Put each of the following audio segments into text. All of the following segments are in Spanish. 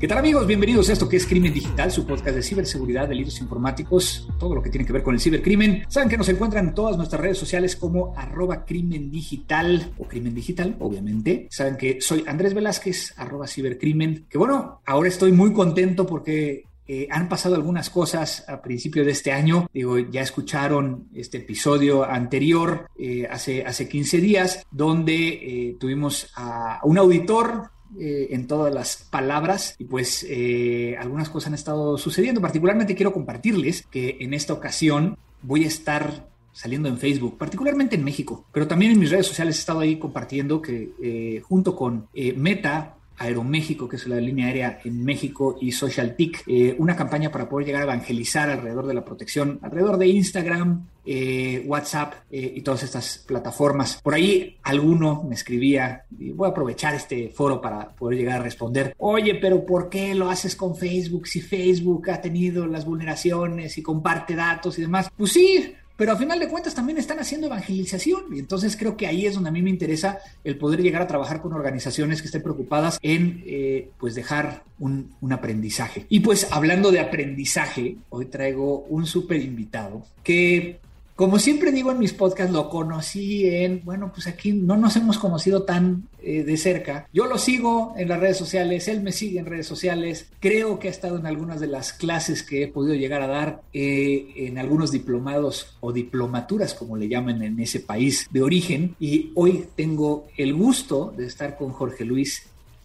¿Qué tal amigos? Bienvenidos a esto que es Crimen Digital, su podcast de ciberseguridad, delitos informáticos, todo lo que tiene que ver con el cibercrimen. Saben que nos encuentran en todas nuestras redes sociales como arroba crimen digital o crimen digital, obviamente. Saben que soy Andrés Velázquez, arroba cibercrimen. Que bueno, ahora estoy muy contento porque eh, han pasado algunas cosas a principio de este año. Digo, ya escucharon este episodio anterior eh, hace, hace 15 días, donde eh, tuvimos a un auditor eh, en todas las palabras y pues eh, algunas cosas han estado sucediendo. Particularmente quiero compartirles que en esta ocasión voy a estar saliendo en Facebook, particularmente en México, pero también en mis redes sociales he estado ahí compartiendo que eh, junto con Meta, Aeroméxico, que es la línea aérea en México, y SocialTIC, eh, una campaña para poder llegar a evangelizar alrededor de la protección, alrededor de Instagram, eh, WhatsApp eh, y todas estas plataformas. Por ahí alguno me escribía, y voy a aprovechar este foro para poder llegar a responder, oye, pero ¿por qué lo haces con Facebook si Facebook ha tenido las vulneraciones y comparte datos y demás? Pues sí, pero a final de cuentas también están haciendo evangelización y entonces creo que ahí es donde a mí me interesa el poder llegar a trabajar con organizaciones que estén preocupadas en eh, pues dejar un, un, aprendizaje. Y pues hablando de aprendizaje, hoy traigo un súper invitado que como siempre digo en mis podcasts, lo conocí en, bueno, pues aquí no nos hemos conocido tan eh, de cerca. Yo lo sigo en las redes sociales, él me sigue en redes sociales, creo que ha estado en algunas de las clases que he podido llegar a dar, eh, en algunos diplomados o diplomaturas, como le llaman en ese país de origen, y hoy tengo el gusto de estar con Jorge Luis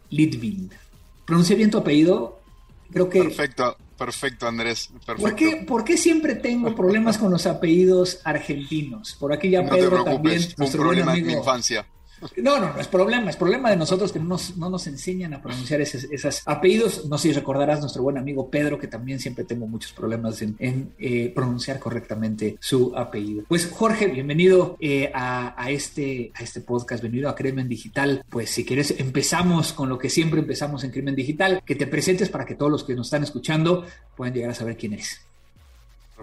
Litvin. ¿Pronuncié bien tu apellido? Creo que... Perfecto. Perfecto, Andrés. Perfecto. ¿Por qué, siempre tengo problemas con los apellidos argentinos? Por aquí ya no Pedro te también. Un problema amigo, de mi infancia. No, no, no es problema, es problema de nosotros que no nos, no nos enseñan a pronunciar esos, apellidos. No sé si recordarás nuestro buen amigo Pedro, que también siempre tengo muchos problemas en, eh, pronunciar correctamente su apellido. Pues Jorge, bienvenido eh, a, este, a este podcast, bienvenido a Crimen Digital. Pues si quieres, empezamos con lo que siempre empezamos en Crimen Digital, que te presentes para que todos los que nos están escuchando puedan llegar a saber quién eres.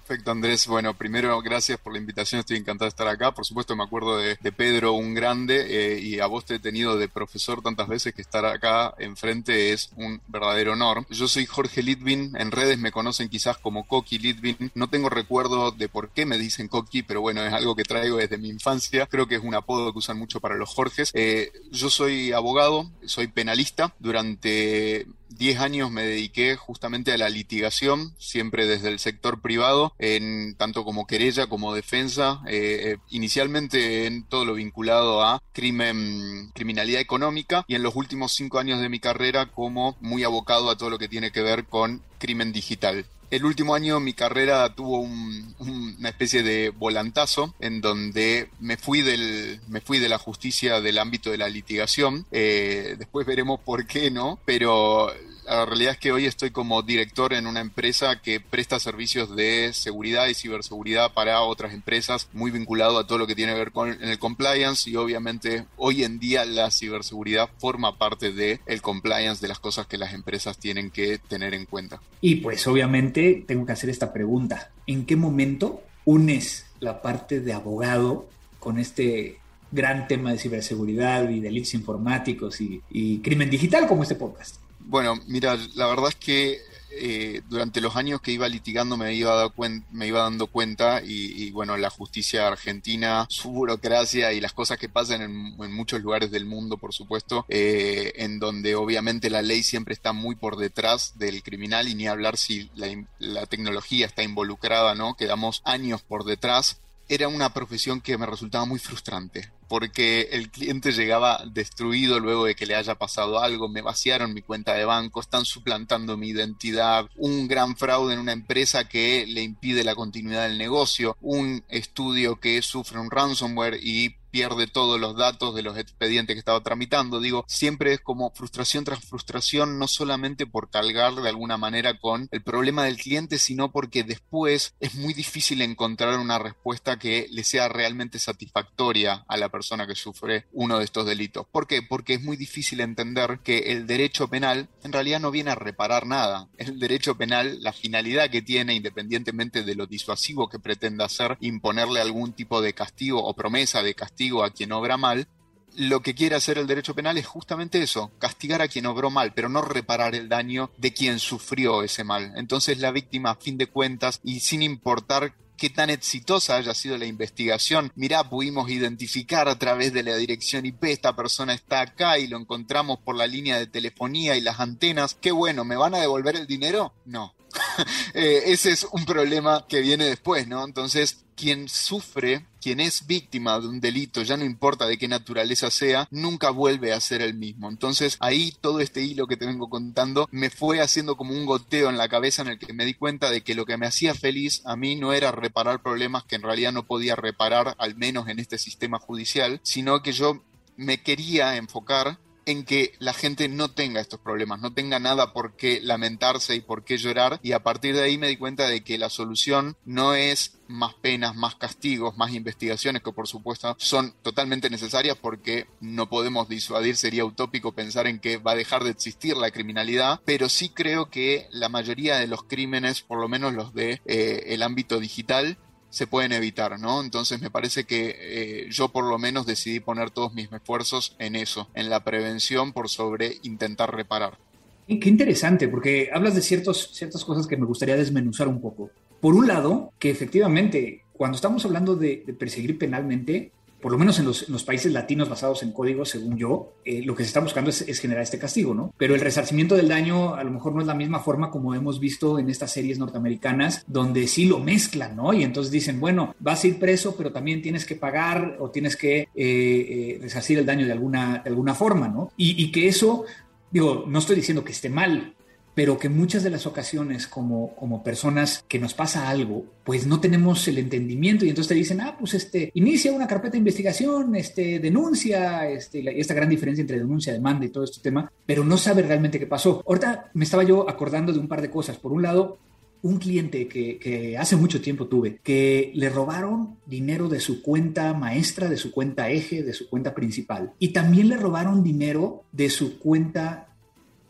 Perfecto, Andrés. Bueno, primero, gracias por la invitación. Estoy encantado de estar acá. Por supuesto, me acuerdo de, Pedro, un grande, eh, y a vos te he tenido de profesor tantas veces que estar acá enfrente es un verdadero honor. Yo soy Jorge Litvin. En redes me conocen quizás como Coqui Litvin. No tengo recuerdo de por qué me dicen Coqui, pero bueno, es algo que traigo desde mi infancia. Creo que es un apodo que usan mucho para los Jorges. Eh, yo soy abogado, soy penalista. Durante 10 años me dediqué justamente a la litigación, siempre desde el sector privado, en tanto como querella como defensa, eh, eh, inicialmente en todo lo vinculado a crimen, criminalidad económica y en los últimos cinco años de mi carrera como muy abocado a todo lo que tiene que ver con crimen digital el último año mi carrera tuvo una especie de volantazo en donde me fui del me fui de la justicia del ámbito de la litigación. Eh, después veremos por qué no pero la realidad es que hoy estoy como director en una empresa que presta servicios de seguridad y ciberseguridad para otras empresas, muy vinculado a todo lo que tiene que ver con el compliance y obviamente hoy en día la ciberseguridad forma parte del el compliance de las cosas que las empresas tienen que tener en cuenta. Y pues obviamente tengo que hacer esta pregunta, ¿en qué momento unes la parte de abogado con este gran tema de ciberseguridad y delitos informáticos y, y crimen digital como este podcast? Bueno, mira, la verdad es que eh, durante los años que iba litigando me iba, me iba dando cuenta y, bueno, la justicia argentina, su burocracia y las cosas que pasan en, muchos lugares del mundo, por supuesto, eh, en donde obviamente la ley siempre está muy por detrás del criminal y ni hablar si la, la tecnología está involucrada, ¿no? Quedamos años por detrás. Era una profesión que me resultaba muy frustrante porque el cliente llegaba destruido luego de que le haya pasado algo, me vaciaron mi cuenta de banco, están suplantando mi identidad, un gran fraude en una empresa que le impide la continuidad del negocio, un estudio que sufre un ransomware y pierde todos los datos de los expedientes que estaba tramitando. Digo, siempre es como frustración tras frustración, no solamente por cargar de alguna manera con el problema del cliente, sino porque después es muy difícil encontrar una respuesta que le sea realmente satisfactoria a la persona que sufre uno de estos delitos. ¿Por qué? Porque es muy difícil entender que el derecho penal en realidad no viene a reparar nada. El derecho penal, la finalidad que tiene, independientemente de lo disuasivo que pretenda hacer, imponerle algún tipo de castigo o promesa de castigo a quien obra mal, lo que quiere hacer el derecho penal es justamente eso, castigar a quien obró mal, pero no reparar el daño de quien sufrió ese mal. Entonces la víctima, a fin de cuentas, y sin importar qué tan exitosa haya sido la investigación. Mirá, pudimos identificar a través de la dirección IP, esta persona está acá y lo encontramos por la línea de telefonía y las antenas. Qué bueno, ¿me van a devolver el dinero? No. Eh, ese es un problema que viene después, ¿no? Entonces, quien sufre, quien es víctima de un delito, ya no importa de qué naturaleza sea, nunca vuelve a ser el mismo. Entonces ahí todo este hilo que te vengo contando me fue haciendo como un goteo en la cabeza en el que me di cuenta de que lo que me hacía feliz a mí no era reparar problemas que en realidad no podía reparar, al menos en este sistema judicial, sino que yo me quería enfocar en que la gente no tenga estos problemas, no tenga nada por qué lamentarse y por qué llorar. Y a partir de ahí me di cuenta de que la solución no es más penas, más castigos, más investigaciones que por supuesto son totalmente necesarias porque no podemos disuadir, sería utópico pensar en que va a dejar de existir la criminalidad, pero sí creo que la mayoría de los crímenes, por lo menos los de eh, ámbito digital, se pueden evitar, ¿no? Entonces me parece que eh, yo por lo menos decidí poner todos mis esfuerzos en eso, en la prevención por sobre intentar reparar. Qué interesante, porque hablas de ciertos, ciertas cosas que me gustaría desmenuzar un poco. Por un lado, que efectivamente, cuando estamos hablando de, de perseguir penalmente, por lo menos en los, países latinos basados en códigos, según yo, eh, lo que se está buscando es, generar este castigo, ¿no? Pero el resarcimiento del daño a lo mejor no es la misma forma como hemos visto en estas series norteamericanas, donde sí lo mezclan, ¿no? Y entonces dicen, bueno, vas a ir preso, pero también tienes que pagar o tienes que eh, eh, resarcir el daño de alguna, alguna forma, ¿no? Y, y que eso, digo, no estoy diciendo que esté mal, pero que muchas de las ocasiones como, como personas que nos pasa algo, pues no tenemos el entendimiento y entonces te dicen, ah, pues este, inicia una carpeta de investigación, este, denuncia, este, esta gran diferencia entre denuncia, demanda y todo este tema, pero no sabe realmente qué pasó. Ahorita me estaba yo acordando de un par de cosas. Por un lado, un cliente que, que, hace mucho tiempo tuve, que le robaron dinero de su cuenta maestra, de su cuenta eje, de su cuenta principal. Y también le robaron dinero de su cuenta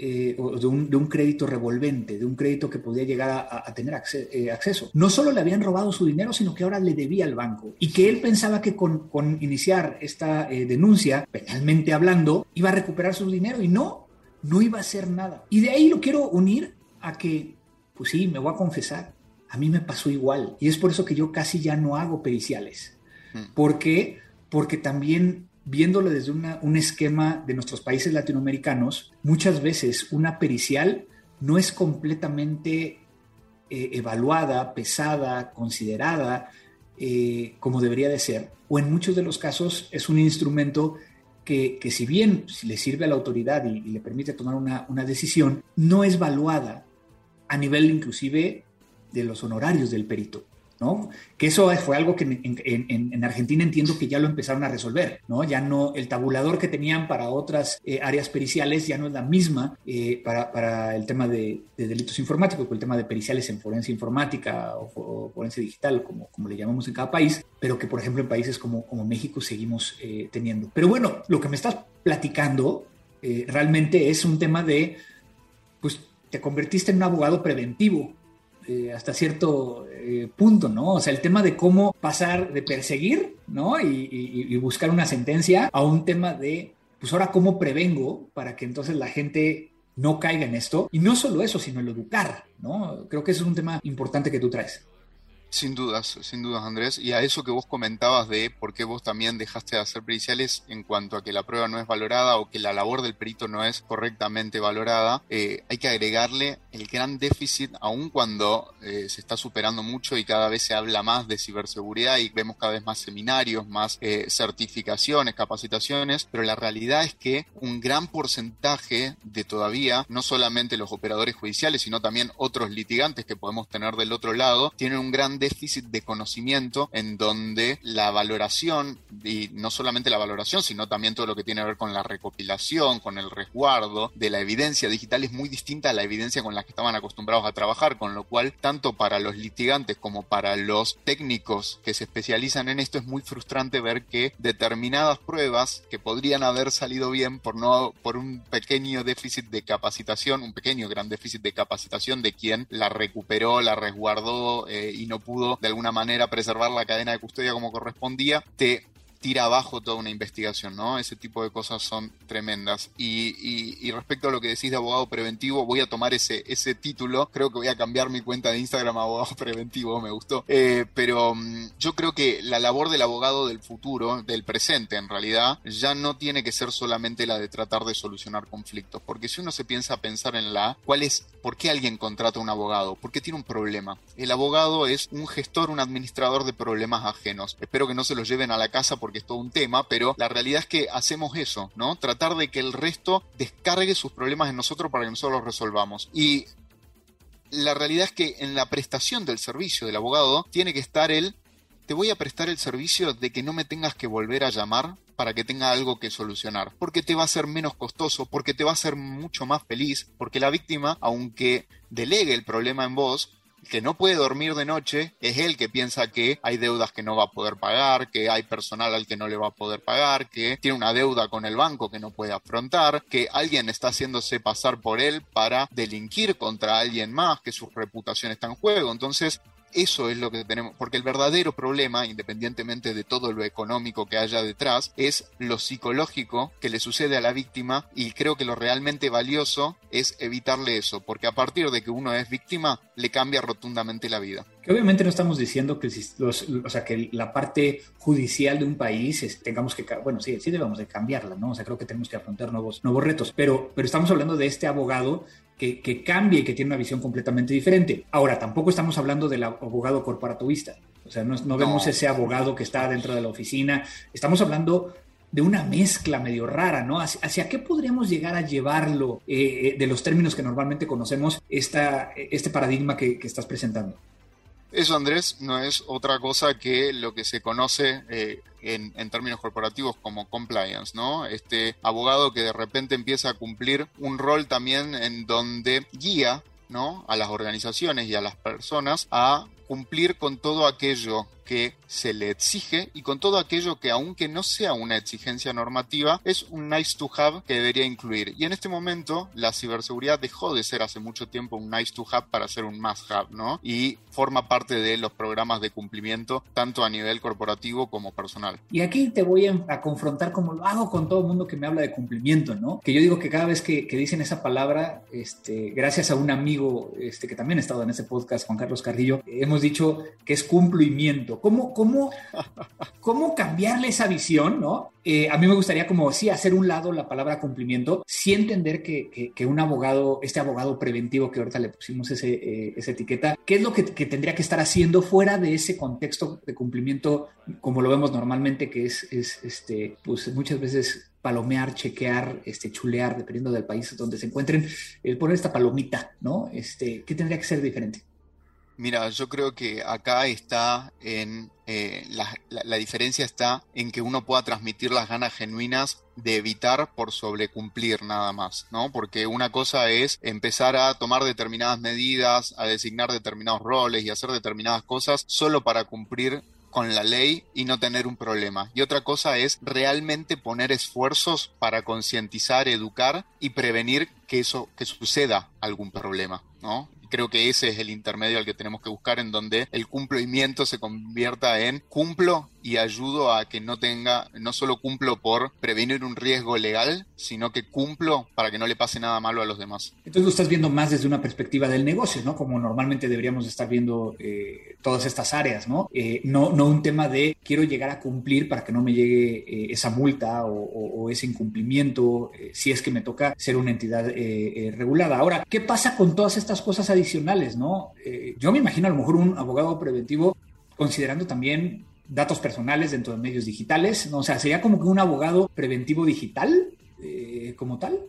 eh, de, un, crédito revolvente, de un crédito que podía llegar a, tener eh, acceso. No solo le habían robado su dinero, sino que ahora le debía al banco y que él pensaba que con, iniciar esta eh, denuncia, penalmente hablando, iba a recuperar su dinero y no, no iba a hacer nada. Y de ahí lo quiero unir a que, pues sí, me voy a confesar, a mí me pasó igual y es por eso que yo casi ya no hago periciales. Mm. ¿Por qué? Porque también viéndolo desde un esquema de nuestros países latinoamericanos, muchas veces una pericial no es completamente eh, evaluada, pesada, considerada eh, como debería de ser, o en muchos de los casos es un instrumento que, si bien le sirve a la autoridad y, le permite tomar una, una decisión, no es valuada a nivel inclusive de los honorarios del perito. ¿No? Que eso fue algo que en, Argentina entiendo que ya lo empezaron a resolver, ¿no? Ya no, el tabulador que tenían para otras eh, áreas periciales ya no es la misma eh, para, el tema de, delitos informáticos, el tema de periciales en forense informática o, forense digital, como, como le llamamos en cada país, pero que por ejemplo en países como, como México seguimos eh, teniendo. Pero bueno, lo que me estás platicando realmente es un tema de, pues te convertiste en un abogado preventivo, eh, hasta cierto eh, punto, ¿no? O sea, el tema de cómo pasar de perseguir, ¿no? Y, buscar una sentencia a un tema de, pues ahora cómo prevengo para que entonces la gente no caiga en esto. Y no solo eso, sino el educar, ¿no? Creo que eso es un tema importante que tú traes. Sin dudas, sin dudas, Andrés. Y a eso que vos comentabas de por qué vos también dejaste de hacer periciales en cuanto a que la prueba no es valorada o que la labor del perito no es correctamente valorada, eh, hay que agregarle el gran déficit, aun cuando eh, se está superando mucho y cada vez se habla más de ciberseguridad y vemos cada vez más seminarios, más eh, certificaciones, capacitaciones, pero la realidad es que un gran porcentaje de todavía, no solamente los operadores judiciales, sino también otros litigantes que podemos tener del otro lado, tienen un gran déficit de conocimiento en donde la valoración, y no solamente la valoración, sino también todo lo que tiene que ver con la recopilación, con el resguardo de la evidencia digital es muy distinta a la evidencia con la que estaban acostumbrados a trabajar, con lo cual tanto para los litigantes como para los técnicos que se especializan en esto es muy frustrante ver que determinadas pruebas que podrían haber salido bien por no por un pequeño déficit de capacitación, un pequeño gran déficit de capacitación de quien la recuperó, la resguardó eh, y no pudo de alguna manera preservar la cadena de custodia como correspondía, te tira abajo toda una investigación, ¿no? Ese tipo de cosas son tremendas. Y, respecto a lo que decís de abogado preventivo, voy a tomar ese, ese título. Creo que voy a cambiar mi cuenta de Instagram a abogado preventivo, me gustó. Eh, pero mm, yo creo que la labor del abogado del futuro, del presente en realidad, ya no tiene que ser solamente la de tratar de solucionar conflictos. Porque si uno se piensa a pensar en la, ¿cuál es, por qué alguien contrata a un abogado? Porque tiene un problema. El abogado es un gestor, un administrador de problemas ajenos. Espero que no se los lleven a la casa porque es todo un tema, pero la realidad es que hacemos eso, ¿no? Tratar de que el resto descargue sus problemas en nosotros para que nosotros los resolvamos. Y la realidad es que en la prestación del servicio del abogado tiene que estar el, te voy a prestar el servicio de que no me tengas que volver a llamar para que tenga algo que solucionar, porque te va a ser menos costoso, porque te va a ser mucho más feliz, porque la víctima, aunque delegue el problema en vos, que no puede dormir de noche es él que piensa que hay deudas que no va a poder pagar, que hay personal al que no le va a poder pagar, que tiene una deuda con el banco que no puede afrontar, que alguien está haciéndose pasar por él para delinquir contra alguien más, que su reputación está en juego. Entonces, eso es lo que tenemos, porque el verdadero problema, independientemente de todo lo económico que haya detrás, es lo psicológico que le sucede a la víctima y creo que lo realmente valioso es evitarle eso, porque a partir de que uno es víctima, le cambia rotundamente la vida. Que obviamente no estamos diciendo que, los, o sea, que la parte judicial de un país tengamos que, bueno, sí, sí debemos de cambiarla, ¿no? O sea, creo que tenemos que afrontar nuevos, nuevos retos, pero, pero estamos hablando de este abogado que, que cambia y que tiene una visión completamente diferente. Ahora, tampoco estamos hablando del abogado corporativista, o sea, no, vemos ese abogado que está dentro de la oficina, estamos hablando de una mezcla medio rara, ¿no? ¿Hacia, qué podríamos llegar a llevarlo eh, eh, de los términos que normalmente conocemos esta, este paradigma que, que estás presentando? Eso, Andrés, no es otra cosa que lo que se conoce eh, en, en, términos corporativos como compliance, ¿no? Este abogado que de repente empieza a cumplir un rol también en donde guía, ¿no? A las organizaciones y a las personas a cumplir con todo aquello que se le exige y con todo aquello que aunque no sea una exigencia normativa es un nice to have que debería incluir. Y en este momento la ciberseguridad dejó de ser hace mucho tiempo un nice to have para ser un must have, ¿no? Y forma parte de los programas de cumplimiento tanto a nivel corporativo como personal. Y aquí te voy a, confrontar como lo hago con todo el mundo que me habla de cumplimiento, ¿no? Que yo digo que cada vez que, dicen esa palabra, este, gracias a un amigo este, que también ha estado en ese podcast, Juan Carlos Carrillo, hemos dicho que es cumplimiento ¿Cómo, cómo, cómo cambiarle esa visión, no? Eh, a mí me gustaría como sí hacer un lado la palabra cumplimiento, sí entender que, que, un abogado, este abogado preventivo que ahorita le pusimos ese, eh, esa etiqueta, ¿qué es lo que, que, tendría que estar haciendo fuera de ese contexto de cumplimiento como lo vemos normalmente, que es, es este, pues muchas veces palomear, chequear, este, chulear, dependiendo del país donde se encuentren, el poner esta palomita, ¿no? Este, ¿Qué tendría que ser diferente? Mira, yo creo que acá está en eh, la, diferencia está en que uno pueda transmitir las ganas genuinas de evitar por sobrecumplir nada más, ¿no? Porque una cosa es empezar a tomar determinadas medidas, a designar determinados roles y hacer determinadas cosas solo para cumplir con la ley y no tener un problema. Y otra cosa es realmente poner esfuerzos para concientizar, educar y prevenir que eso que suceda algún problema, ¿no? Creo que ese es el intermedio al que tenemos que buscar en donde el cumplimiento se convierta en cumplo y ayudo a que no tenga, no solo cumplo por prevenir un riesgo legal, sino que cumplo para que no le pase nada malo a los demás. Entonces lo estás viendo más desde una perspectiva del negocio, ¿no? Como normalmente deberíamos estar viendo eh, todas estas áreas, ¿no? Eh, ¿no? No un tema de quiero llegar a cumplir para que no me llegue eh, esa multa o, ese incumplimiento si es que me toca ser una entidad regulada. Ahora, ¿qué pasa con todas estas cosas adicionales, ¿no? yo me imagino a lo mejor un abogado preventivo considerando también datos personales dentro de medios digitales. O sea, sería como que un abogado preventivo digital eh, como tal.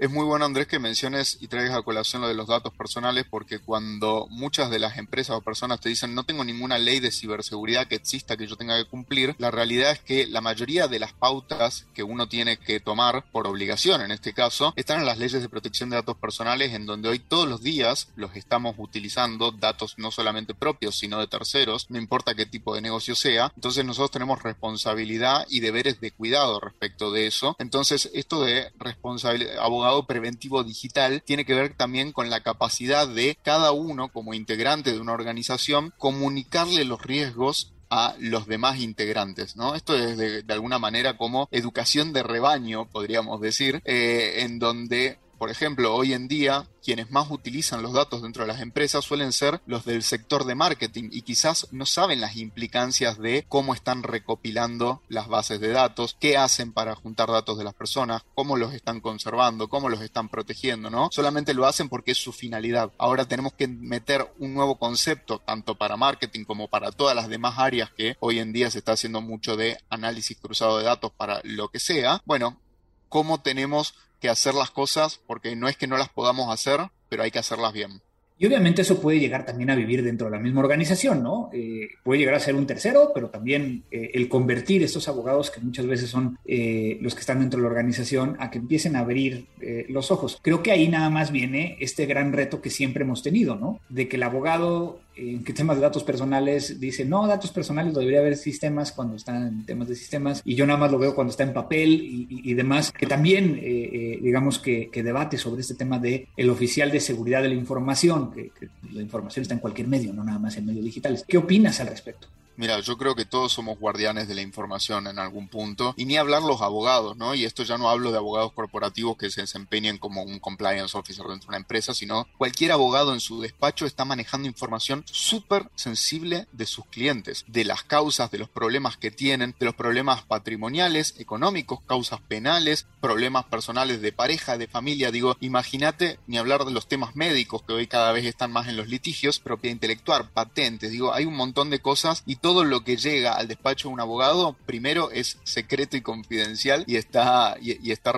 Es muy bueno, Andrés, que menciones y traigas a colación lo de los datos personales, porque cuando muchas de las empresas o personas te dicen no tengo ninguna ley de ciberseguridad que exista que yo tenga que cumplir, la realidad es que la mayoría de las pautas que uno tiene que tomar por obligación, en este caso, están en las leyes de protección de datos personales, en donde hoy todos los días los estamos utilizando, datos no solamente propios, sino de terceros, no importa qué tipo de negocio sea. Entonces nosotros tenemos responsabilidad y deberes de cuidado respecto de eso. Entonces esto de responsabilidad, abogado preventivo digital tiene que ver también con la capacidad de cada uno como integrante de una organización comunicarle los riesgos a los demás integrantes, ¿no? Esto es de, alguna manera como educación de rebaño, podríamos decir, eh, en donde por ejemplo, hoy en día quienes más utilizan los datos dentro de las empresas suelen ser los del sector de marketing y quizás no saben las implicancias de cómo están recopilando las bases de datos, qué hacen para juntar datos de las personas, cómo los están conservando, cómo los están protegiendo, ¿no? Solamente lo hacen porque es su finalidad. Ahora tenemos que meter un nuevo concepto, tanto para marketing como para todas las demás áreas que hoy en día se está haciendo mucho de análisis cruzado de datos para lo que sea. Bueno, cómo tenemos que hacer las cosas porque no es que no las podamos hacer, pero hay que hacerlas bien. Y obviamente eso puede llegar también a vivir dentro de la misma organización, ¿no? Eh, puede llegar a ser un tercero, pero también eh, el convertir estos abogados, que muchas veces son eh, los que están dentro de la organización, a que empiecen a abrir los ojos. Creo que ahí nada más viene este gran reto que siempre hemos tenido, ¿no? De que el abogado en temas de datos personales dice, no, datos personales lo debería haber sistemas cuando están en temas de sistemas y yo nada más lo veo cuando está en papel y, demás, que también, eh, eh, digamos, que, debate sobre este tema de el oficial de seguridad de la información, que, que la información está en cualquier medio, no nada más en medios digitales. ¿Qué opinas al respecto? Mira, yo creo que todos somos guardianes de la información en algún punto, y ni hablar los abogados, ¿no? Y esto ya no hablo de abogados corporativos que se desempeñen como un compliance officer dentro de una empresa, sino cualquier abogado en su despacho está manejando información súper sensible de sus clientes, de las causas, de los problemas que tienen, de los problemas patrimoniales, económicos, causas penales, problemas personales de pareja, de familia. Digo, imagínate ni hablar de los temas médicos que hoy cada vez están más en los litigios, propiedad intelectual, patentes, digo, hay un montón de cosas y todo lo que llega al despacho de un abogado, primero es secreto y confidencial y está, y, está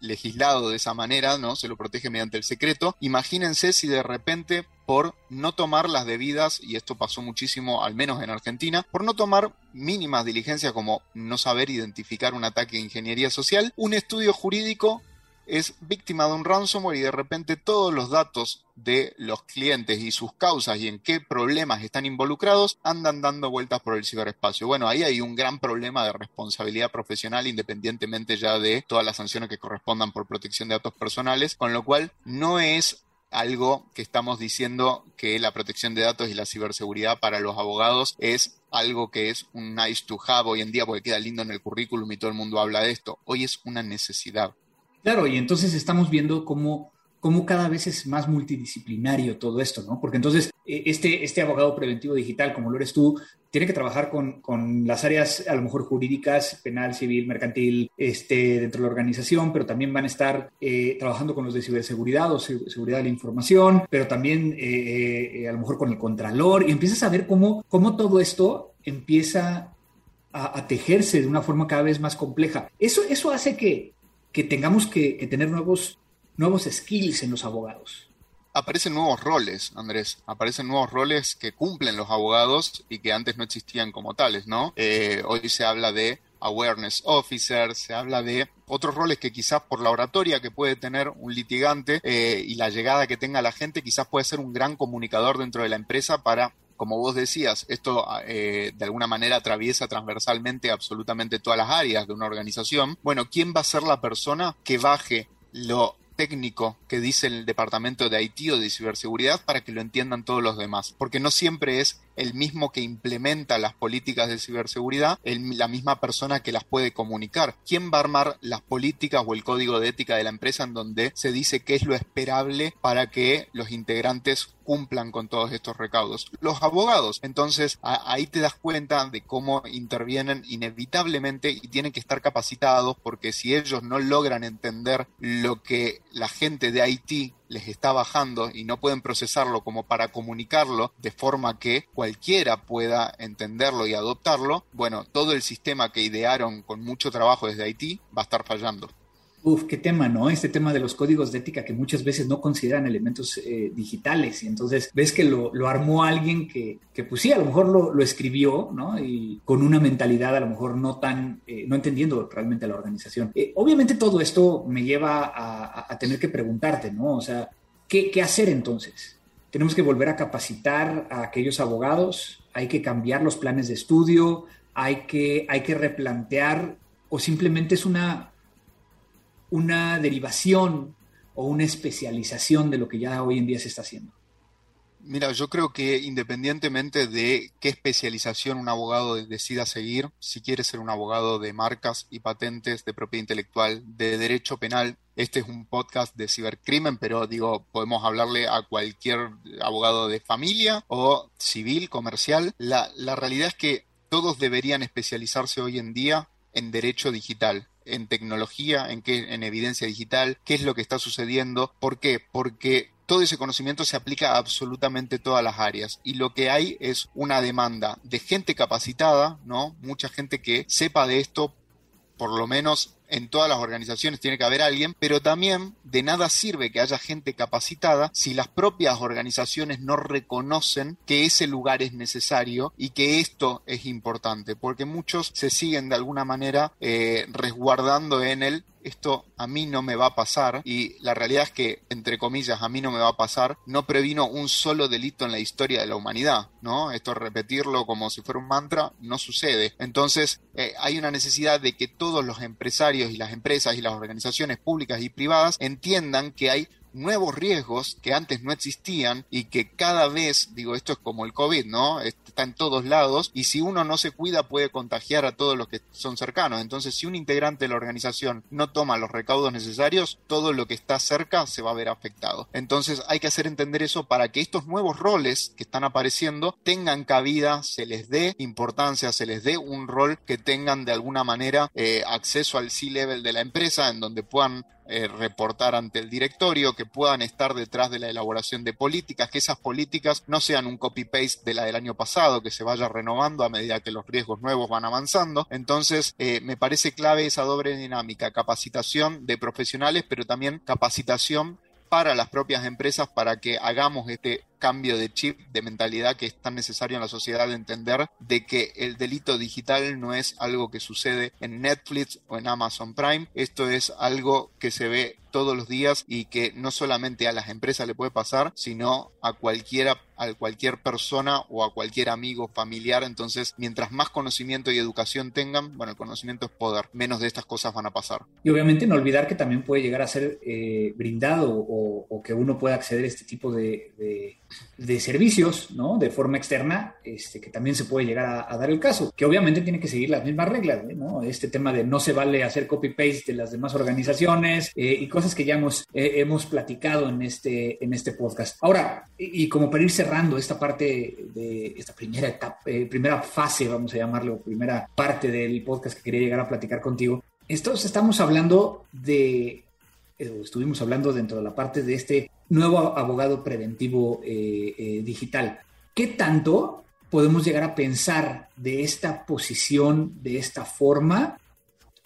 legislado de esa manera, ¿no? Se lo protege mediante el secreto. Imagínense si de repente por no tomar las debidas, y esto pasó muchísimo, al menos en Argentina, por no tomar mínimas diligencias como no saber identificar un ataque de ingeniería social, un estudio jurídico es víctima de un ransomware y de repente todos los datos de los clientes y sus causas y en qué problemas están involucrados andan dando vueltas por el ciberespacio. Bueno, ahí hay un gran problema de responsabilidad profesional independientemente ya de todas las sanciones que correspondan por protección de datos personales, con lo cual no es algo que estamos diciendo que la protección de datos y la ciberseguridad para los abogados es algo que es un nice to have hoy en día porque queda lindo en el currículum y todo el mundo habla de esto. Hoy es una necesidad. Claro, y entonces estamos viendo cómo, cómo cada vez es más multidisciplinario todo esto, ¿no? Porque entonces eh, este, este abogado preventivo digital, como lo eres tú, tiene que trabajar con, con, las áreas a lo mejor jurídicas, penal, civil, mercantil, este, dentro de la organización, pero también van a estar eh, trabajando con los de ciberseguridad o seguridad de la información, pero también eh, a lo mejor con el contralor, y empiezas a ver cómo, cómo todo esto empieza a, a, tejerse de una forma cada vez más compleja. Eso, eso hace que, que tengamos que, tener nuevos, nuevos skills en los abogados. Aparecen nuevos roles, Andrés. Aparecen nuevos roles que cumplen los abogados y que antes no existían como tales, ¿no? Eh, hoy se habla de awareness officer, se habla de otros roles que quizás por la oratoria que puede tener un litigante eh, y la llegada que tenga la gente, quizás puede ser un gran comunicador dentro de la empresa para como vos decías, esto eh, de alguna manera atraviesa transversalmente absolutamente todas las áreas de una organización. Bueno, ¿quién va a ser la persona que baje lo técnico que dice el departamento de IT o de ciberseguridad para que lo entiendan todos los demás? Porque no siempre es el mismo que implementa las políticas de ciberseguridad, la misma persona que las puede comunicar. ¿Quién va a armar las políticas o el código de ética de la empresa en donde se dice qué es lo esperable para que los integrantes cumplan con todos estos recaudos. Los abogados, entonces ahí te das cuenta de cómo intervienen inevitablemente y tienen que estar capacitados porque si ellos no logran entender lo que la gente de IT les está bajando y no pueden procesarlo como para comunicarlo de forma que cualquiera pueda entenderlo y adoptarlo, bueno, todo el sistema que idearon con mucho trabajo desde Haití va a estar fallando. Uf, qué tema, ¿no? Este tema de los códigos de ética que muchas veces no consideran elementos eh, digitales y entonces ves que lo, armó alguien que, que, pues sí, a lo mejor lo, escribió, ¿no? Y con una mentalidad a lo mejor no tan, eh, no entendiendo realmente la organización. Eh, obviamente todo esto me lleva a, tener que preguntarte, ¿no? O sea, ¿qué, ¿qué hacer entonces? Tenemos que volver a capacitar a aquellos abogados, hay que cambiar los planes de estudio, hay que, hay que replantear o simplemente es una una derivación o una especialización de lo que ya hoy en día se está haciendo? Mira, yo creo que independientemente de qué especialización un abogado decida seguir, si quiere ser un abogado de marcas y patentes, de propiedad intelectual, de derecho penal, este es un podcast de cibercrimen, pero digo, podemos hablarle a cualquier abogado de familia o civil, comercial. La, la realidad es que todos deberían especializarse hoy en día en derecho digital en tecnología, en qué, en evidencia digital, qué es lo que está sucediendo. ¿Por qué? Porque todo ese conocimiento se aplica a absolutamente todas las áreas y lo que hay es una demanda de gente capacitada, ¿no? Mucha gente que sepa de esto, por lo menos en todas las organizaciones tiene que haber alguien, pero también de nada sirve que haya gente capacitada si las propias organizaciones no reconocen que ese lugar es necesario y que esto es importante, porque muchos se siguen de alguna manera eh, resguardando en el esto a mí no me va a pasar y la realidad es que, entre comillas, a mí no me va a pasar, no previno un solo delito en la historia de la humanidad, ¿no? Esto repetirlo como si fuera un mantra no sucede. Entonces, eh, hay una necesidad de que todos los empresarios y las empresas y las organizaciones públicas y privadas entiendan que hay nuevos riesgos que antes no existían y que cada vez, digo, esto es como el COVID, ¿no? Está en todos lados y si uno no se cuida puede contagiar a todos los que son cercanos. Entonces, si un integrante de la organización no toma los recaudos necesarios, todo lo que está cerca se va a ver afectado. Entonces, hay que hacer entender eso para que estos nuevos roles que están apareciendo tengan cabida, se les dé importancia, se les dé un rol que tengan de alguna manera eh, acceso al C-level de la empresa, en donde puedan eh, reportar ante el directorio, que puedan estar detrás de la elaboración de políticas, que esas políticas no sean un copy-paste de la del año pasado, que se vaya renovando a medida que los riesgos nuevos van avanzando. Entonces, eh, me parece clave esa doble dinámica, capacitación de profesionales, pero también capacitación para las propias empresas para que hagamos este cambio de chip, de mentalidad que es tan necesario en la sociedad de entender de que el delito digital no es algo que sucede en Netflix o en Amazon Prime, esto es algo que se ve todos los días y que no solamente a las empresas le puede pasar, sino a cualquiera a cualquier persona o a cualquier amigo familiar. Entonces, mientras más conocimiento y educación tengan, bueno, el conocimiento es poder. Menos de estas cosas van a pasar. Y obviamente no olvidar que también puede llegar a ser eh, brindado o, que uno pueda acceder a este tipo de de servicios, ¿no? De forma externa, este, que también se puede llegar a, dar el caso, que obviamente tiene que seguir las mismas reglas, ¿no? Este tema de no se vale hacer copy-paste de las demás organizaciones eh, y cosas que ya hemos, eh, hemos platicado en este, en este podcast. Ahora, y, como para ir cerrando esta parte de esta primera etapa, eh, primera fase, vamos a llamarlo, primera parte del podcast que quería llegar a platicar contigo, estamos hablando de estuvimos hablando dentro de la parte de este nuevo abogado preventivo eh, eh, digital. ¿Qué tanto podemos llegar a pensar de esta posición, de esta forma,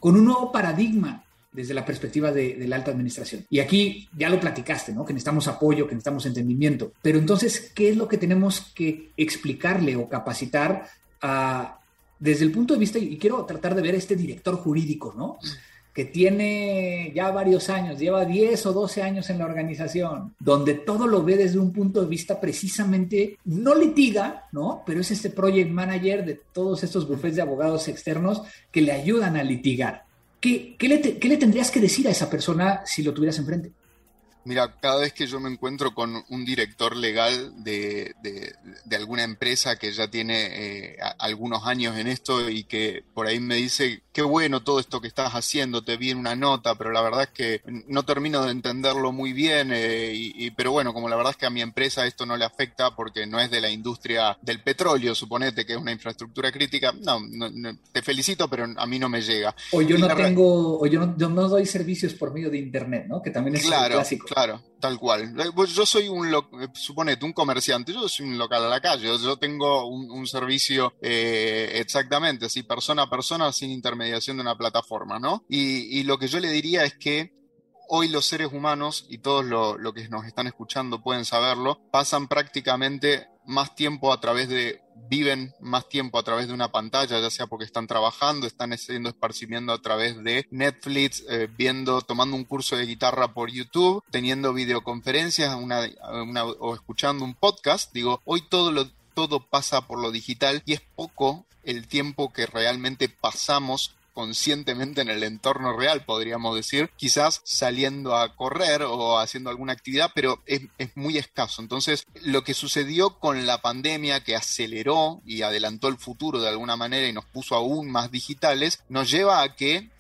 con un nuevo paradigma desde la perspectiva de, la alta administración? Y aquí ya lo platicaste, ¿no? Que necesitamos apoyo, que necesitamos entendimiento. Pero entonces, ¿qué es lo que tenemos que explicarle o capacitar a, desde el punto de vista, y quiero tratar de ver este director jurídico, ¿no? Que tiene ya varios años, lleva 10 o 12 años en la organización, donde todo lo ve desde un punto de vista precisamente, no litiga, ¿no? Pero es este project manager de todos estos bufetes de abogados externos que le ayudan a litigar. ¿Qué, qué, le, ¿Qué, le, tendrías que decir a esa persona si lo tuvieras enfrente? Mira, cada vez que yo me encuentro con un director legal de, de, alguna empresa que ya tiene eh, algunos años en esto y que por ahí me dice, qué bueno todo esto que estás haciendo, te vi en una nota, pero la verdad es que no termino de entenderlo muy bien, eh, y, pero bueno, como la verdad es que a mi empresa esto no le afecta porque no es de la industria del petróleo, suponete que es una infraestructura crítica, no, te felicito, pero a mí no me llega. O yo no tengo, o yo no, doy servicios por medio de Internet, ¿no? Que también es claro, clásico. Claro, Tal cual. Eh, pues yo soy un, eh, suponete, un comerciante, yo soy un local a la calle, yo tengo un, servicio eh, exactamente, así, persona a persona, sin intermediación de una plataforma, ¿no? Y, lo que yo le diría es que hoy los seres humanos, y todos lo, lo que nos están escuchando pueden saberlo, pasan prácticamente más tiempo a través de, viven más tiempo a través de una pantalla, ya sea porque están trabajando, están haciendo esparcimiento a través de Netflix, eh, viendo, tomando un curso de guitarra por YouTube, teniendo videoconferencias una, o escuchando un podcast. Digo, hoy todo lo, todo pasa por lo digital y es poco el tiempo que realmente pasamos conscientemente en el entorno real, podríamos decir, quizás saliendo a correr o haciendo alguna actividad, pero es, muy escaso. Entonces, lo que sucedió con la pandemia, que aceleró y adelantó el futuro de alguna manera y nos puso aún más digitales, nos lleva a que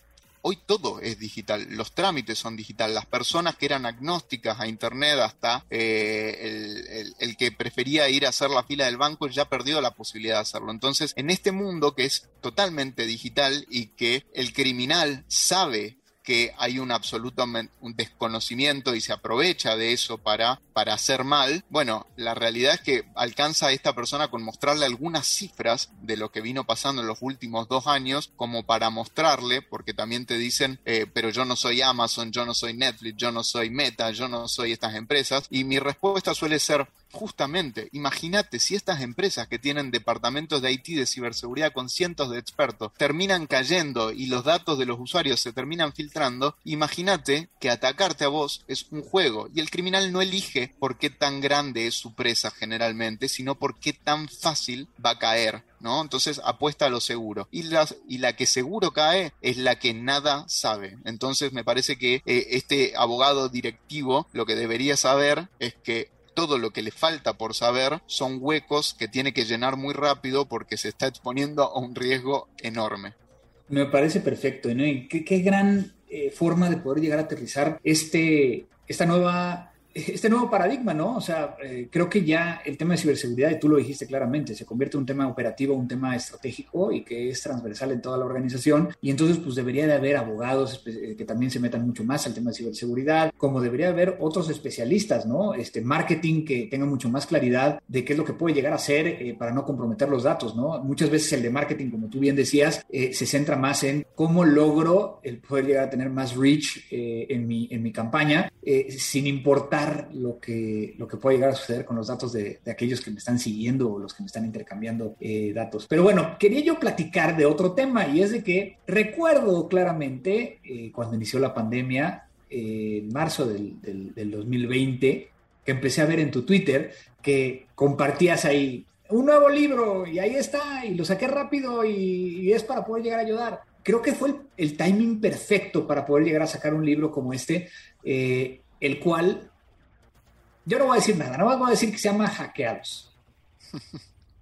Hoy todo es digital, los trámites son digital, las personas que eran agnósticas a Internet hasta eh, el, que prefería ir a hacer la fila del banco ya perdió la posibilidad de hacerlo. Entonces, en este mundo que es totalmente digital y que el criminal sabe que hay un absoluto un desconocimiento y se aprovecha de eso para, para hacer mal, bueno, la realidad es que alcanza a esta persona con mostrarle algunas cifras de lo que vino pasando en los últimos dos años, como para mostrarle, porque también te dicen, eh, pero yo no soy Amazon, yo no soy Netflix, yo no soy Meta, yo no soy estas empresas, y mi respuesta suele ser, Justamente, imagínate si estas empresas que tienen departamentos de IT de ciberseguridad con cientos de expertos terminan cayendo y los datos de los usuarios se terminan filtrando, imagínate que atacarte a vos es un juego y el criminal no elige por qué tan grande es su presa generalmente, sino por qué tan fácil va a caer. ¿no? Entonces apuesta a lo seguro. Y la, y la que seguro cae es la que nada sabe. Entonces me parece que eh, este abogado directivo lo que debería saber es que todo lo que le falta por saber son huecos que tiene que llenar muy rápido porque se está exponiendo a un riesgo enorme. Me parece perfecto, ¿no? qué, gran eh, forma de poder llegar a aterrizar este, esta nueva este nuevo paradigma, ¿no? O sea, eh, creo que ya el tema de ciberseguridad, y tú lo dijiste claramente, se convierte en un tema operativo, un tema estratégico y que es transversal en toda la organización. Y entonces, pues debería de haber abogados eh, que también se metan mucho más al tema de ciberseguridad, como debería haber otros especialistas, ¿no? Este marketing que tenga mucho más claridad de qué es lo que puede llegar a ser eh, para no comprometer los datos, ¿no? Muchas veces el de marketing, como tú bien decías, se centra más en cómo logro el poder llegar a tener más reach en, mi, en mi campaña, sin importar lo que, lo que puede llegar a suceder con los datos de, aquellos que me están siguiendo o los que me están intercambiando eh, datos. Pero bueno, quería yo platicar de otro tema y es de que recuerdo claramente eh, cuando inició la pandemia, eh, en marzo del, del, 2020, que empecé a ver en tu Twitter que compartías ahí un nuevo libro y ahí está y lo saqué rápido y, es para poder llegar a ayudar. Creo que fue el, timing perfecto para poder llegar a sacar un libro como este, el cual yo no voy a decir nada, no voy a decir que se llama Hackeados.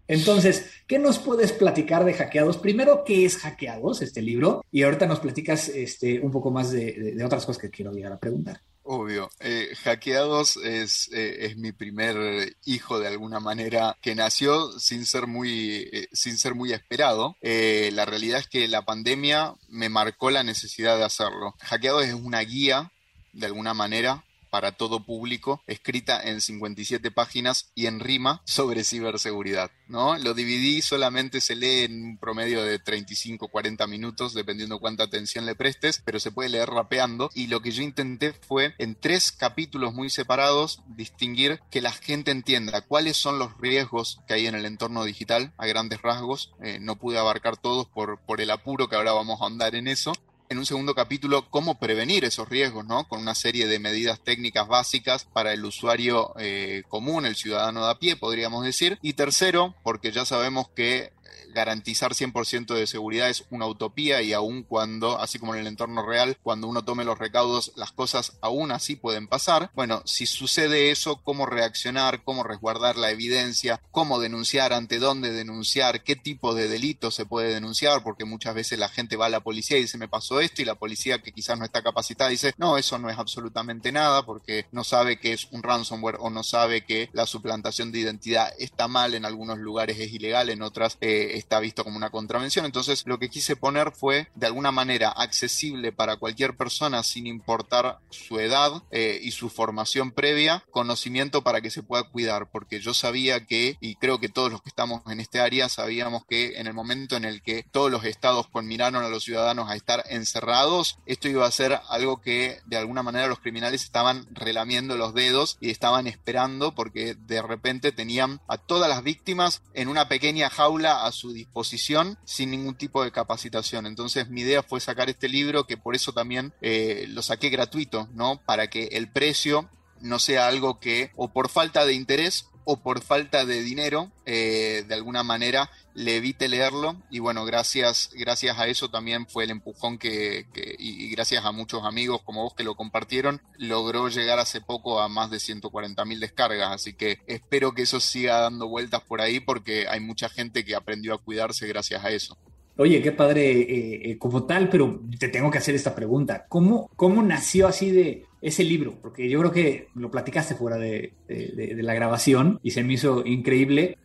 Entonces, ¿qué nos puedes platicar de Hackeados? Primero, ¿qué es Hackeados, este libro? Y ahorita nos platicas este, un poco más de, otras cosas que quiero llegar a preguntar. Obvio. Eh, hackeados es, eh, mi primer hijo de alguna manera que nació sin ser muy, eh, sin ser muy esperado. la realidad es que la pandemia me marcó la necesidad de hacerlo. Hackeados es una guía, de alguna manera, para todo público, escrita en 57 páginas y en rima sobre ciberseguridad. ¿no? Lo dividí, solamente se lee en un promedio de 35, 40 minutos, dependiendo cuánta atención le prestes, pero se puede leer rapeando. Y lo que yo intenté fue, en tres capítulos muy separados, distinguir que la gente entienda cuáles son los riesgos que hay en el entorno digital a grandes rasgos. Eh, no pude abarcar todos por, por el apuro que ahora vamos a andar en eso en un segundo capítulo cómo prevenir esos riesgos, ¿no? Con una serie de medidas técnicas básicas para el usuario eh, común, el ciudadano de a pie, podríamos decir. Y tercero, porque ya sabemos que garantizar 100% de seguridad es una utopía y aun cuando, así como en el entorno real, cuando uno tome los recaudos, las cosas aún así pueden pasar. Bueno, si sucede eso, cómo reaccionar, cómo resguardar la evidencia, cómo denunciar, ante dónde denunciar, qué tipo de delito se puede denunciar, porque muchas veces la gente va a la policía y dice me pasó esto y la policía que quizás no está capacitada dice no, eso no es absolutamente nada porque no sabe que es un ransomware o no sabe que la suplantación de identidad está mal, en algunos lugares es ilegal, en otras eh, está visto como una contravención. Entonces lo que quise poner fue de alguna manera accesible para cualquier persona sin importar su edad y su formación previa, conocimiento para que se pueda cuidar, porque yo sabía que, y creo que todos los que estamos en este área sabíamos que en el momento en el que todos los estados conminaron a los ciudadanos a estar encerrados, esto iba a ser algo que de alguna manera los criminales estaban relamiendo los dedos y estaban esperando porque de repente tenían a todas las víctimas en una pequeña jaula a su disposición sin ningún tipo de capacitación. Entonces mi idea fue sacar este libro que por eso también eh, lo saqué gratuito, ¿no? Para que el precio no sea algo que o por falta de interés o por falta de dinero, eh, de alguna manera le evite leerlo. Y bueno, gracias, gracias a eso también fue el empujón que, y, gracias a muchos amigos como vos que lo compartieron, logró llegar hace poco a más de 140 mil descargas. Así que espero que eso siga dando vueltas por ahí porque hay mucha gente que aprendió a cuidarse gracias a eso. Oye, qué padre eh, eh, como tal, pero te tengo que hacer esta pregunta. ¿Cómo, ¿Cómo nació así de ese libro? Porque yo creo que lo platicaste fuera de, la grabación y se me hizo increíble.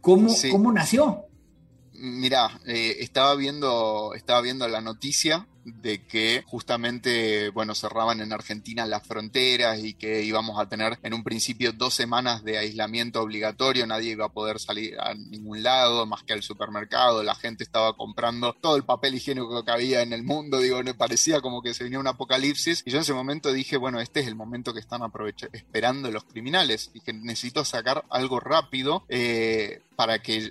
¿Cómo, ¿cómo nació? Mira, eh, estaba viendo, estaba viendo la noticia de que justamente, bueno, cerraban en Argentina las fronteras y que íbamos a tener en un principio dos semanas de aislamiento obligatorio, nadie iba a poder salir a ningún lado más que al supermercado, la gente estaba comprando todo el papel higiénico que había en el mundo, digo, me parecía como que se venía un apocalipsis y yo en ese momento dije, bueno, este es el momento que están esperando los criminales y que necesito sacar algo rápido eh, para que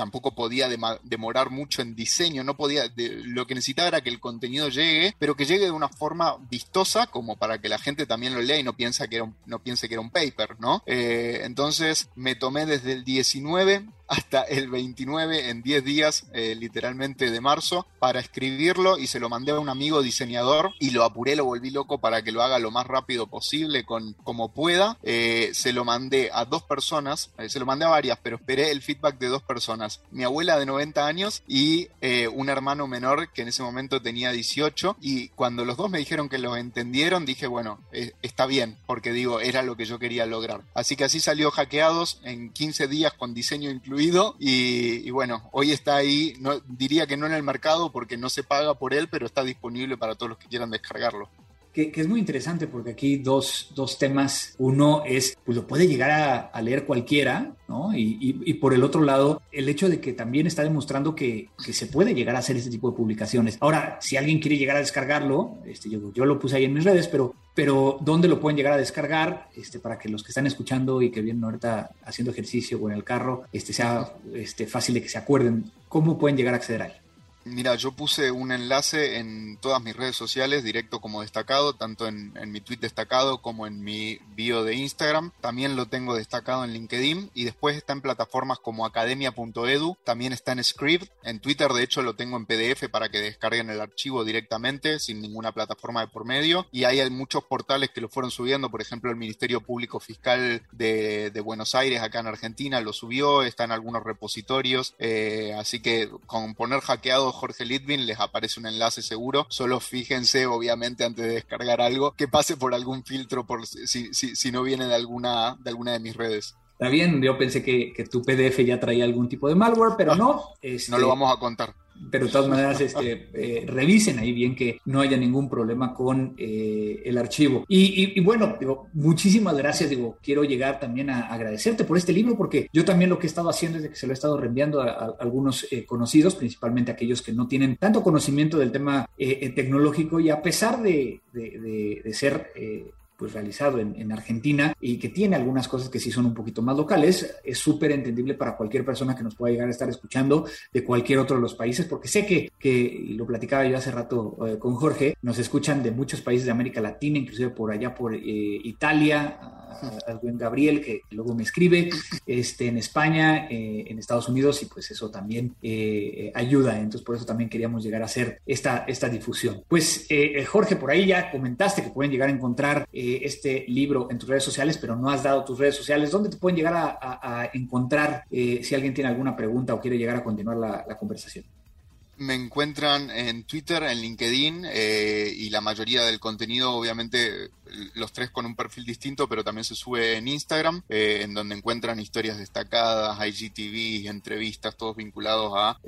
tampoco podía demorar mucho en diseño, no podía, lo que necesitaba era que el contenido llegue, pero que llegue de una forma vistosa como para que la gente también lo lea y no, que no piense que era un paper, ¿no? Eh, entonces me tomé desde el 19 hasta el 29, en 10 días, eh, literalmente de marzo, para escribirlo y se lo mandé a un amigo diseñador y lo apuré, lo volví loco para que lo haga lo más rápido posible, con como pueda. Eh, se lo mandé a dos personas, eh, se lo mandé a varias, pero esperé el feedback de dos personas. Mi abuela de 90 años y un hermano menor que en ese momento tenía 18 y cuando los dos me dijeron que lo entendieron, dije, bueno, está bien, porque digo, era lo que yo quería lograr. Así que así salió hackeados en 15 días con diseño incluido y, bueno, hoy está ahí, no, diría que no en el mercado porque no se paga por él, pero está disponible para todos los que quieran descargarlo. Que, es muy interesante porque aquí dos, dos, temas. Uno es, pues lo puede llegar a, leer cualquiera, ¿no? Y, y, por el otro lado, el hecho de que también está demostrando que, que, se puede llegar a hacer este tipo de publicaciones. Ahora, si alguien quiere llegar a descargarlo, este, yo, yo lo puse ahí en mis redes, pero pero ¿dónde lo pueden llegar a descargar? Este, para que los que están escuchando y que vienen ahorita haciendo ejercicio o en el carro, este, sea este, fácil de que se acuerden, ¿cómo pueden llegar a acceder a él? Mira, yo puse un enlace en todas mis redes sociales, directo como destacado, tanto en, mi tweet destacado como en mi bio de Instagram. También lo tengo destacado en LinkedIn y después está en plataformas como academia.edu, también está en Script. En Twitter, de hecho, lo tengo en PDF para que descarguen el archivo directamente, sin ninguna plataforma de por medio. Y hay muchos portales que lo fueron subiendo, por ejemplo, el Ministerio Público Fiscal de, Buenos Aires, acá en Argentina, lo subió, está en algunos repositorios. Eh, así que con poner hackeado Jorge Litvin, les aparece un enlace seguro. Solo fíjense, obviamente, antes de descargar algo, que pase por algún filtro por si, si, no viene de alguna, de alguna de mis redes. Está bien, yo pensé que, que, tu PDF ya traía algún tipo de malware, pero no. no lo este, vamos a contar pero de todas maneras este, eh, revisen ahí bien que no haya ningún problema con eh, el archivo. Y, bueno, digo, muchísimas gracias, digo, quiero llegar también a agradecerte por este libro porque yo también lo que he estado haciendo es que se lo he estado reenviando a, algunos eh, conocidos, principalmente aquellos que no tienen tanto conocimiento del tema tecnológico y a pesar de, de ser pues realizado en, Argentina y que tiene algunas cosas que sí son un poquito más locales, es súper entendible para cualquier persona que nos pueda llegar a estar escuchando de cualquier otro de los países, porque sé que, que y lo platicaba yo hace rato eh, con Jorge, nos escuchan de muchos países de América Latina, inclusive por allá por eh, Italia, al buen Gabriel, que luego me escribe, este, en España, eh, en Estados Unidos, y pues eso también eh, ayuda. Entonces, por eso también queríamos llegar a hacer esta, esta difusión. Pues, eh, Jorge, por ahí ya comentaste que pueden llegar a encontrar este libro en tus redes sociales, pero no has dado tus redes sociales. ¿Dónde te pueden llegar a, encontrar si alguien tiene alguna pregunta o quiere llegar a continuar la conversación? Me encuentran en Twitter, en LinkedIn eh, y la mayoría del contenido, obviamente, los tres con un perfil distinto, pero también se sube en Instagram, eh, en donde encuentran historias destacadas, IGTV, entrevistas, todos vinculados a,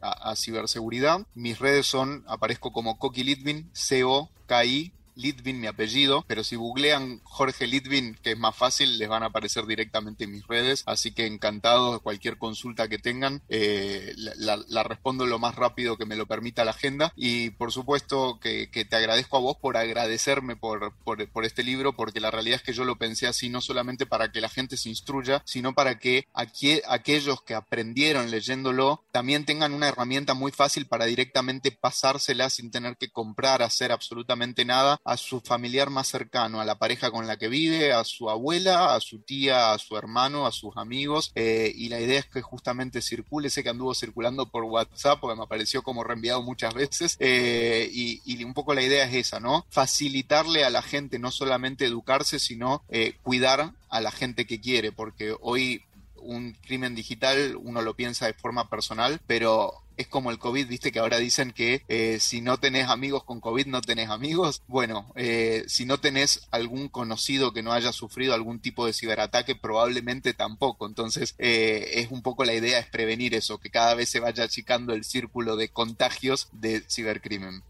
a, a, ciberseguridad. Mis redes son, aparezco como Coqui Litvin, C-O-K-I Litvin, mi apellido, pero si googlean Jorge Litvin, que es más fácil, les van a aparecer directamente en mis redes, así que encantado de cualquier consulta que tengan, eh, la, respondo lo más rápido que me lo permita la agenda. Y por supuesto que, te agradezco a vos por agradecerme por, por, este libro, porque la realidad es que yo lo pensé así no solamente para que la gente se instruya, sino para que aquí, aquellos que aprendieron leyéndolo también tengan una herramienta muy fácil para directamente pasársela sin tener que comprar, hacer absolutamente nada a su familiar más cercano, a la pareja con la que vive, a su abuela, a su tía, a su hermano, a sus amigos. Eh, y la idea es que justamente circule, sé que anduvo circulando por WhatsApp porque me apareció como reenviado muchas veces. Eh, y, un poco la idea es esa, ¿no? Facilitarle a la gente no solamente educarse, sino eh, cuidar a la gente que quiere, porque hoy un crimen digital uno lo piensa de forma personal, pero es como el COVID, viste que ahora dicen que eh, si no tenés amigos con COVID no tenés amigos. Bueno, eh, si no tenés algún conocido que no haya sufrido algún tipo de ciberataque, probablemente tampoco. Entonces, eh, es un poco la idea, es prevenir eso, que cada vez se vaya achicando el círculo de contagios de cibercrimen.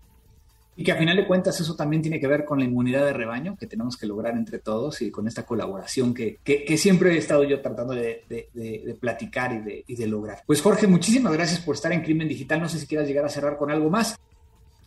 Y que a final de cuentas eso también tiene que ver con la inmunidad de rebaño que tenemos que lograr entre todos y con esta colaboración que, que, siempre he estado yo tratando de, platicar y de, y de lograr. Pues Jorge, muchísimas gracias por estar en Crimen Digital. No sé si quieras llegar a cerrar con algo más.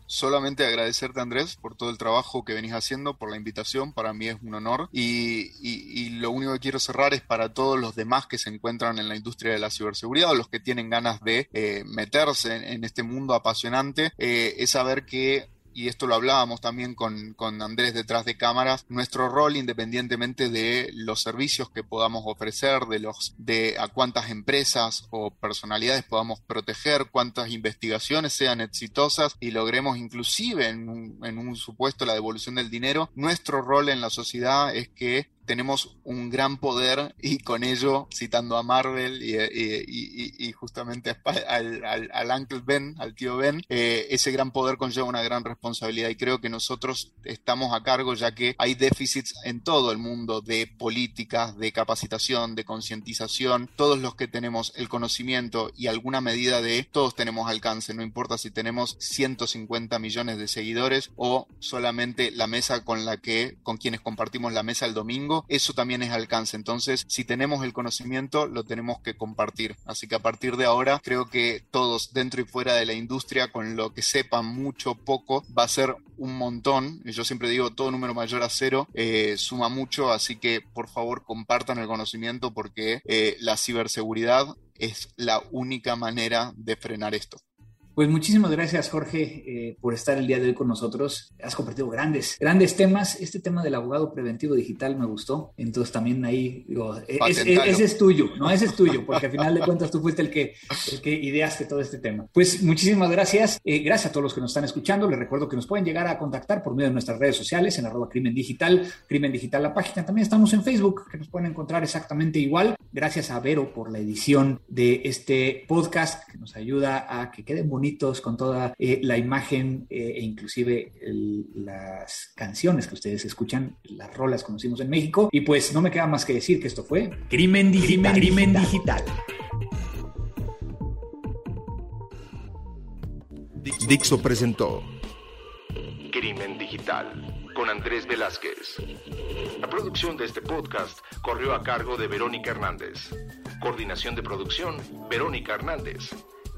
Solamente agradecerte Andrés por todo el trabajo que venís haciendo, por la invitación, para mí es un honor y, y, lo único que quiero cerrar es para todos los demás que se encuentran en la industria de la ciberseguridad o los que tienen ganas de eh, meterse en, este mundo apasionante, eh, es saber que y esto lo hablábamos también con, con, Andrés detrás de cámaras, nuestro rol independientemente de los servicios que podamos ofrecer, de los de a cuántas empresas o personalidades podamos proteger, cuántas investigaciones sean exitosas y logremos inclusive en un, en un supuesto la devolución del dinero, nuestro rol en la sociedad es que tenemos un gran poder y con ello, citando a Marvel y, justamente al, al, Uncle Ben, al tío Ben, eh, ese gran poder conlleva una gran responsabilidad y creo que nosotros estamos a cargo ya que hay déficits en todo el mundo de políticas, de capacitación, de concientización, todos los que tenemos el conocimiento y alguna medida de todos tenemos alcance, no importa si tenemos 150 millones de seguidores o solamente la mesa con la que, con quienes compartimos la mesa el domingo, eso también es alcance. Entonces, si tenemos el conocimiento, lo tenemos que compartir. Así que a partir de ahora, creo que todos dentro y fuera de la industria, con lo que sepan mucho, poco, va a ser un montón. Yo siempre digo, todo número mayor a cero eh, suma mucho, así que por favor compartan el conocimiento porque eh, la ciberseguridad es la única manera de frenar esto. Pues muchísimas gracias, Jorge, eh, por estar el día de hoy con nosotros. Has compartido grandes, grandes temas. Este tema del abogado preventivo digital me gustó. Entonces también ahí digo, e-, ese es tuyo, ¿no? Ese es tuyo, porque al final de cuentas tú fuiste el que, el que ideaste todo este tema. Pues muchísimas gracias. Eh, gracias a todos los que nos están escuchando. Les recuerdo que nos pueden llegar a contactar por medio de nuestras redes sociales en arroba crimen digital, crimen digital la página. También estamos en Facebook, que nos pueden encontrar exactamente igual. Gracias a Vero por la edición de este podcast, que nos ayuda a que quede bonito con toda eh, la imagen eh, e inclusive las canciones que ustedes escuchan, las rolas conocimos en México. Y pues no me queda más que decir que esto fue Crimen Digital. Crimen Digital. Dixo presentó Crimen Digital con Andrés Velázquez. La producción de este podcast corrió a cargo de Verónica Hernández. Coordinación de producción, Verónica Hernández.